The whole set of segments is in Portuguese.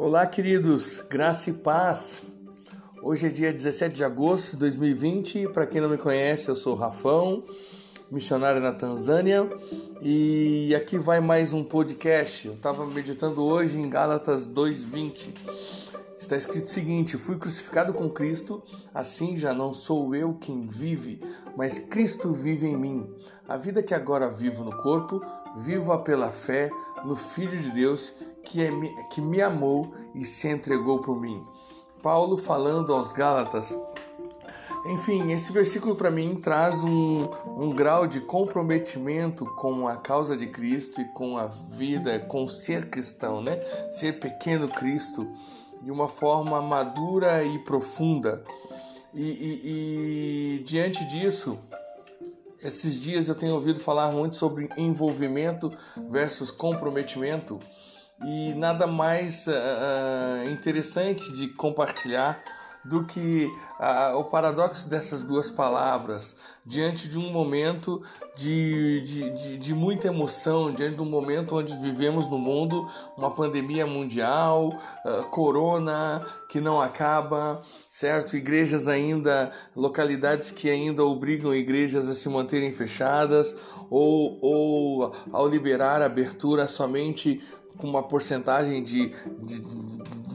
Olá, queridos, graça e paz. Hoje é dia 17 de agosto de 2020. Para quem não me conhece, eu sou Rafão, missionário na Tanzânia, e aqui vai mais um podcast. Eu estava meditando hoje em Gálatas 2:20. Está escrito o seguinte: Fui crucificado com Cristo, assim já não sou eu quem vive, mas Cristo vive em mim. A vida que agora vivo no corpo, vivo-a pela fé no Filho de Deus que, é, que me amou e se entregou por mim. Paulo falando aos Gálatas. Enfim, esse versículo para mim traz um, um grau de comprometimento com a causa de Cristo e com a vida, com ser cristão, né? Ser pequeno Cristo de uma forma madura e profunda. E, e, e, diante disso, esses dias eu tenho ouvido falar muito sobre envolvimento versus comprometimento e nada mais uh, interessante de compartilhar do que uh, o paradoxo dessas duas palavras diante de um momento de, de, de, de, muita emoção, diante de um momento onde vivemos no mundo uma pandemia mundial, uh, corona que não acaba, certo? Igrejas ainda, localidades que ainda obrigam igrejas a se manterem fechadas ou, ou ao liberar a abertura somente com uma porcentagem de, de,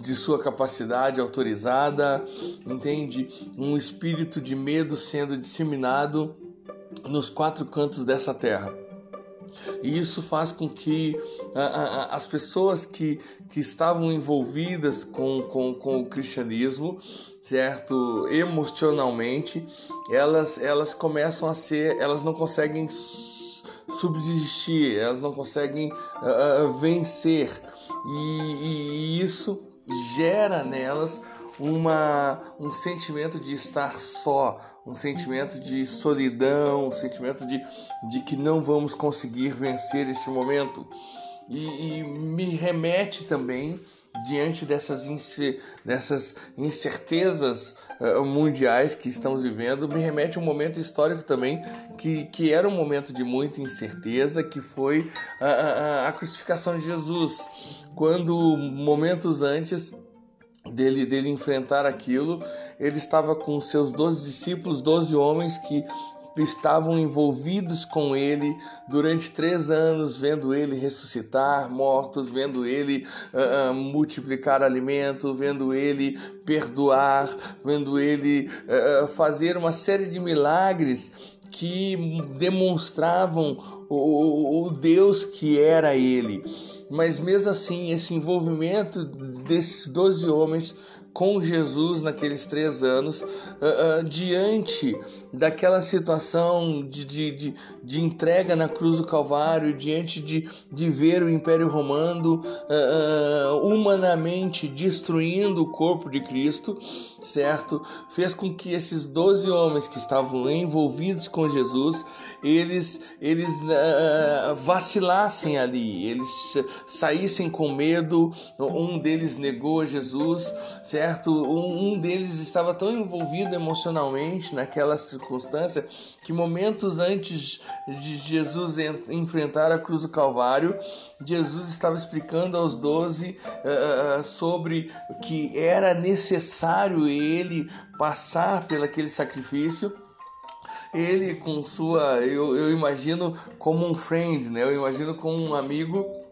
de, sua capacidade autorizada, entende? Um espírito de medo sendo disseminado nos quatro cantos dessa terra. E isso faz com que as pessoas que, que estavam envolvidas com, com, com o cristianismo, certo, emocionalmente, elas, elas começam a ser, elas não conseguem subsistir, elas não conseguem uh, vencer. E, e, isso gera nelas uma, um sentimento de estar só, um sentimento de solidão, um sentimento de, de que não vamos conseguir vencer este momento. E, e me remete também diante dessas, dessas incertezas uh, mundiais que estamos vivendo, me remete a um momento histórico também que, que era um momento de muita incerteza, que foi a, a, crucificação de Jesus. Quando momentos antes dele, dele enfrentar aquilo, ele estava com seus doze discípulos, doze homens que estavam envolvidos com ele durante três anos, vendo ele ressuscitar mortos, vendo ele uh, multiplicar alimento, vendo ele perdoar, vendo ele uh, fazer uma série de milagres que demonstravam o, o Deus que era ele. Mas mesmo assim, esse envolvimento desses doze homens com Jesus naqueles três anos, uh, uh, diante daquela situação de, de, de, de, entrega na cruz do Calvário, diante de, de ver o Império Romano uh, humanamente destruindo o corpo de Cristo, certo? Fez com que esses doze homens que estavam envolvidos com Jesus, eles, eles vacilassem ali, eles saíssem com medo, um deles negou Jesus, certo? Certo? Um, deles estava tão envolvido emocionalmente naquela circunstância que momentos antes de Jesus enfrentar a cruz do Calvário, Jesus estava explicando aos doze uh, sobre que era necessário ele passar pelo aquele sacrifício ele com sua eu, eu imagino como um friend né eu imagino como um amigo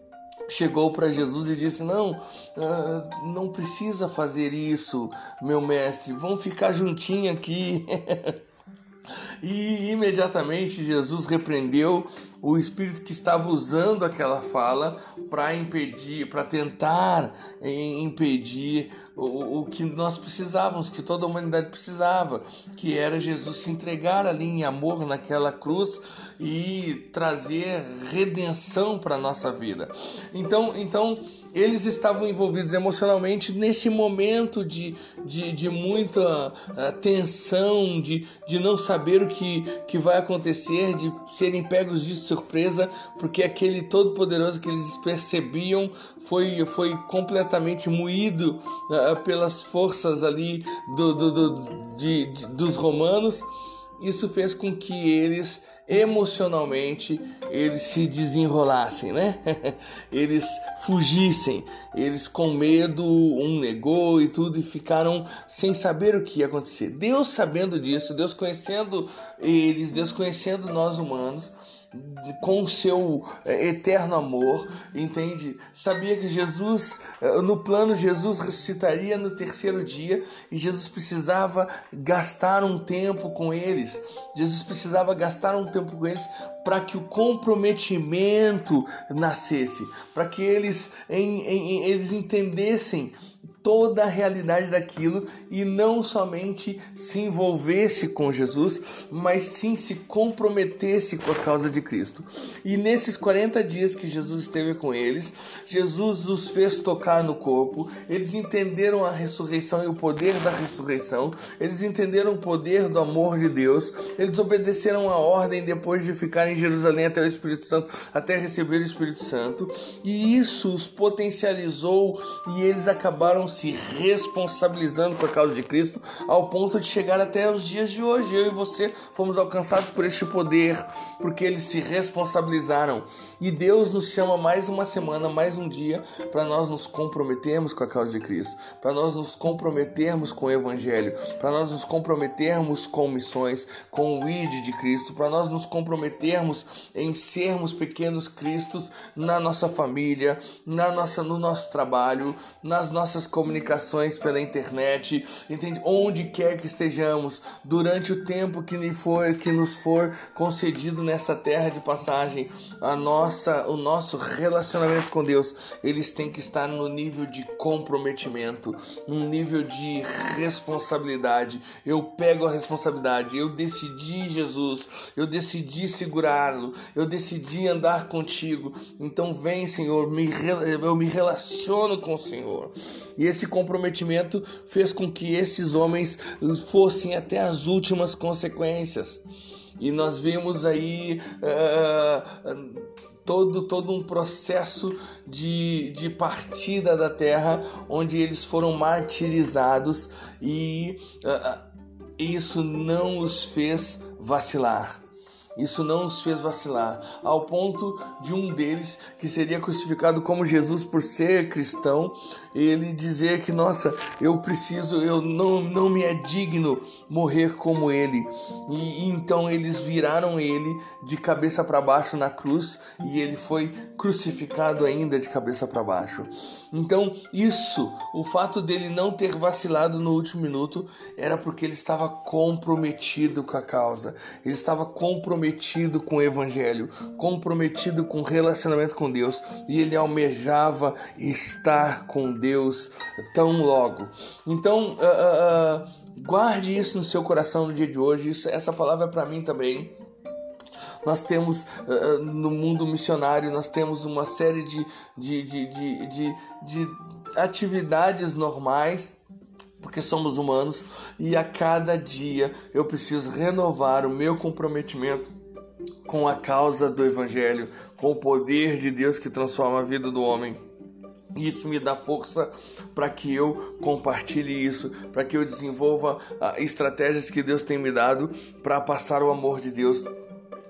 chegou para Jesus e disse: Não, uh, não precisa fazer isso, meu mestre, vamos ficar juntinho aqui. e imediatamente Jesus repreendeu o espírito que estava usando aquela fala para impedir, para tentar impedir o, o que nós precisávamos, que toda a humanidade precisava, que era Jesus se entregar ali em amor naquela cruz e trazer redenção para a nossa vida. Então, então eles estavam envolvidos emocionalmente nesse momento de, de, de muita uh, tensão, de, de não saber o que, que vai acontecer, de serem pegos de surpresa, porque aquele todo-poderoso que eles percebiam foi, foi completamente moído uh, pelas forças ali do, do, do de, de, dos romanos. Isso fez com que eles emocionalmente eles se desenrolassem, né? eles fugissem, eles com medo, um negou e tudo e ficaram sem saber o que ia acontecer. Deus sabendo disso, Deus conhecendo eles, Deus conhecendo nós humanos, com o seu eh, eterno amor, entende? Sabia que Jesus, eh, no plano, Jesus ressuscitaria no terceiro dia e Jesus precisava gastar um tempo com eles. Jesus precisava gastar um tempo com eles para que o comprometimento nascesse, para que eles, em, em, eles entendessem toda a realidade daquilo e não somente se envolvesse com Jesus, mas sim se comprometesse com a causa de Cristo. E nesses 40 dias que Jesus esteve com eles, Jesus os fez tocar no corpo, eles entenderam a ressurreição e o poder da ressurreição, eles entenderam o poder do amor de Deus, eles obedeceram a ordem depois de ficar em Jerusalém até o Espírito Santo, até receber o Espírito Santo, e isso os potencializou e eles acabaram se responsabilizando a causa de Cristo, ao ponto de chegar até os dias de hoje. Eu e você fomos alcançados por este poder, porque eles se responsabilizaram. E Deus nos chama mais uma semana, mais um dia, para nós nos comprometermos com a causa de Cristo, para nós nos comprometermos com o Evangelho, para nós nos comprometermos com missões, com o ID de Cristo, para nós nos comprometermos em sermos pequenos Cristos na nossa família, na nossa, no nosso trabalho, nas nossas comunicações pela internet, entende? Onde quer que estejamos, durante o tempo que, for, que nos for concedido nessa terra de passagem, a nossa, o nosso relacionamento com Deus, eles têm que estar no nível de comprometimento, num nível de responsabilidade. Eu pego a responsabilidade, eu decidi Jesus, eu decidi segurá-lo, eu decidi andar contigo. Então vem, Senhor, me, eu me relaciono com o Senhor. E esse comprometimento fez com que esses homens fossem até as últimas consequências. E nós vemos aí uh, todo, todo um processo de, de partida da terra, onde eles foram martirizados e uh, isso não os fez vacilar. Isso não os fez vacilar, ao ponto de um deles, que seria crucificado como Jesus por ser cristão, ele dizer que, nossa, eu preciso, eu não, não me é digno morrer como ele. E, e então eles viraram ele de cabeça para baixo na cruz e ele foi crucificado ainda de cabeça para baixo. Então, isso, o fato dele não ter vacilado no último minuto, era porque ele estava comprometido com a causa, ele estava comprometido com o evangelho, comprometido com o relacionamento com Deus e ele almejava estar com Deus tão logo. Então, uh, uh, uh, guarde isso no seu coração no dia de hoje. Isso, essa palavra é para mim também. Nós temos no mundo missionário, nós temos uma série de, de, de, de, de, de atividades normais porque somos humanos e a cada dia eu preciso renovar o meu comprometimento com a causa do Evangelho, com o poder de Deus que transforma a vida do homem. Isso me dá força para que eu compartilhe isso, para que eu desenvolva ah, estratégias que Deus tem me dado para passar o amor de Deus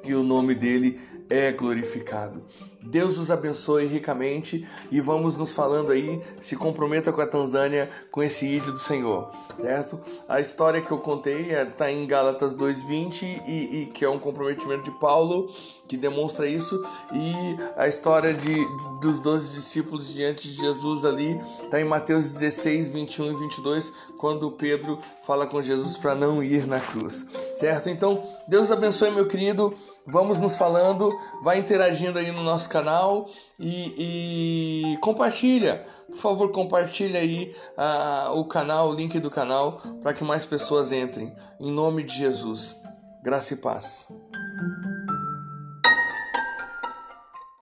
e o nome dele é glorificado. Deus os abençoe ricamente e vamos nos falando aí, se comprometa com a Tanzânia com esse ídolo do Senhor, certo? A história que eu contei está é, em Gálatas 2:20 e, e que é um comprometimento de Paulo que demonstra isso e a história de, de dos doze discípulos diante de Jesus ali está em Mateus 16, 21 e 22 quando Pedro fala com Jesus para não ir na cruz, certo? Então Deus abençoe meu querido, vamos nos falando, vai interagindo aí no nosso canal e, e compartilha. Por favor, compartilha aí uh, o canal, o link do canal, para que mais pessoas entrem. Em nome de Jesus. Graça e paz.